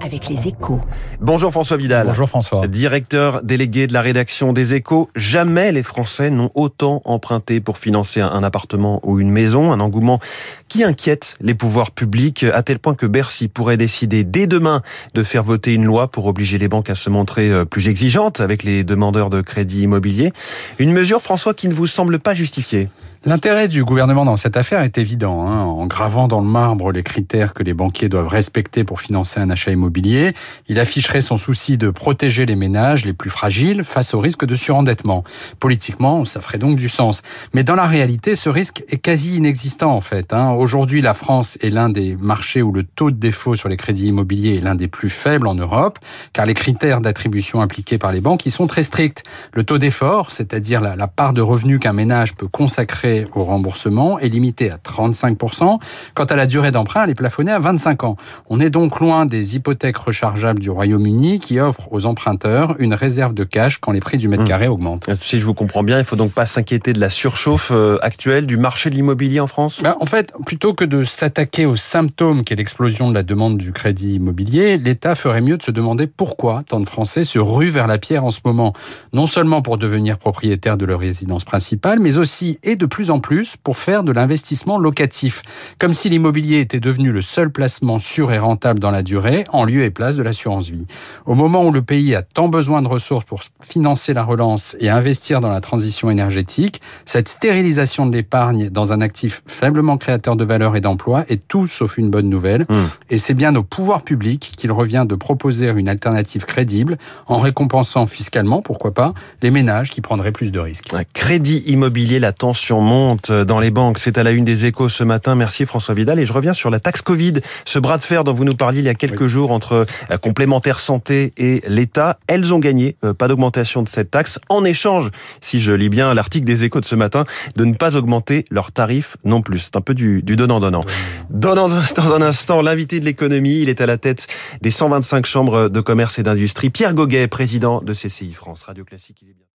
avec les échos. Bonjour François Vidal. Bonjour François. Directeur délégué de la rédaction des échos. Jamais les Français n'ont autant emprunté pour financer un appartement ou une maison. Un engouement qui inquiète les pouvoirs publics à tel point que Bercy pourrait décider dès demain de faire voter une loi pour obliger les banques à se montrer euh, plus exigeantes avec les demandeurs de crédit immobilier. Une mesure, François, qui ne vous semble pas justifiée. L'intérêt du gouvernement dans cette affaire est évident. Hein. En gravant dans le marbre les critères que les banquiers doivent respecter pour financer un achat immobilier, il afficherait son souci de protéger les ménages les plus fragiles face au risque de surendettement. Politiquement, ça ferait donc du sens. Mais dans la réalité, ce risque est quasi inexistant en fait. Hein. Aujourd'hui, la France est l'un des marchés où le taux de défaut sur les crédits immobiliers est l'un des plus faibles en Europe, car les critères d'attribution appliqués par les banques y sont très stricts. Le taux d'effort, c'est-à-dire la, la part de revenus qu'un ménage peut consacrer au remboursement est limité à 35%. Quant à la durée d'emprunt, elle est plafonnée à 25 ans. On est donc loin des hypothèques rechargeables du Royaume-Uni qui offrent aux emprunteurs une réserve de cash quand les prix du mètre hmm. carré augmentent. Si je vous comprends bien, il faut donc pas s'inquiéter de la surchauffe euh, actuelle du marché de l'immobilier en France? Ben, En fait, plutôt que de s'attaquer aux symptômes qu'est l'explosion de la demande du crédit immobilier, l'État ferait mieux de se demander pourquoi tant de Français se ruent vers la pierre en ce moment. Non seulement pour devenir propriétaires de leur résidence principale, mais aussi et de plus en plus pour faire de l'investissement locatif, comme si l'immobilier était devenu le seul placement sûr et rentable dans la durée, en lieu et place de l'assurance vie. Au moment où le pays a tant besoin de ressources pour financer la relance et investir dans la transition énergétique, cette stérilisation de l'épargne dans un actif faiblement créateur de valeur et d'emploi est tout sauf une bonne nouvelle. Hmm. Et c'est bien aux pouvoirs publics qu'il revient de proposer une alternative crédible en récompensant fiscalement, pourquoi pas, les ménages qui prendraient plus de risques. Un crédit immobilier, la tension monte dans les banques. C'est à la une des échos ce matin. Merci François Vidal. Et je reviens sur la taxe Covid, ce bras de fer dont vous nous parliez il y a quelques jours entre euh, complémentaire santé et l'État. Elles ont gagné, euh, pas d'augmentation de cette taxe, en échange, si je lis bien l'article des échos de ce matin, de ne pas augmenter leurs tarifs non plus. C'est un peu du donnant-donnant. Donnant dans un instant, l'invité de l'économie, il est à la tête des 125 chambres de commerce et d'industrie. Pierre Goguet, président de CCI France. Radio Classique, il est bien.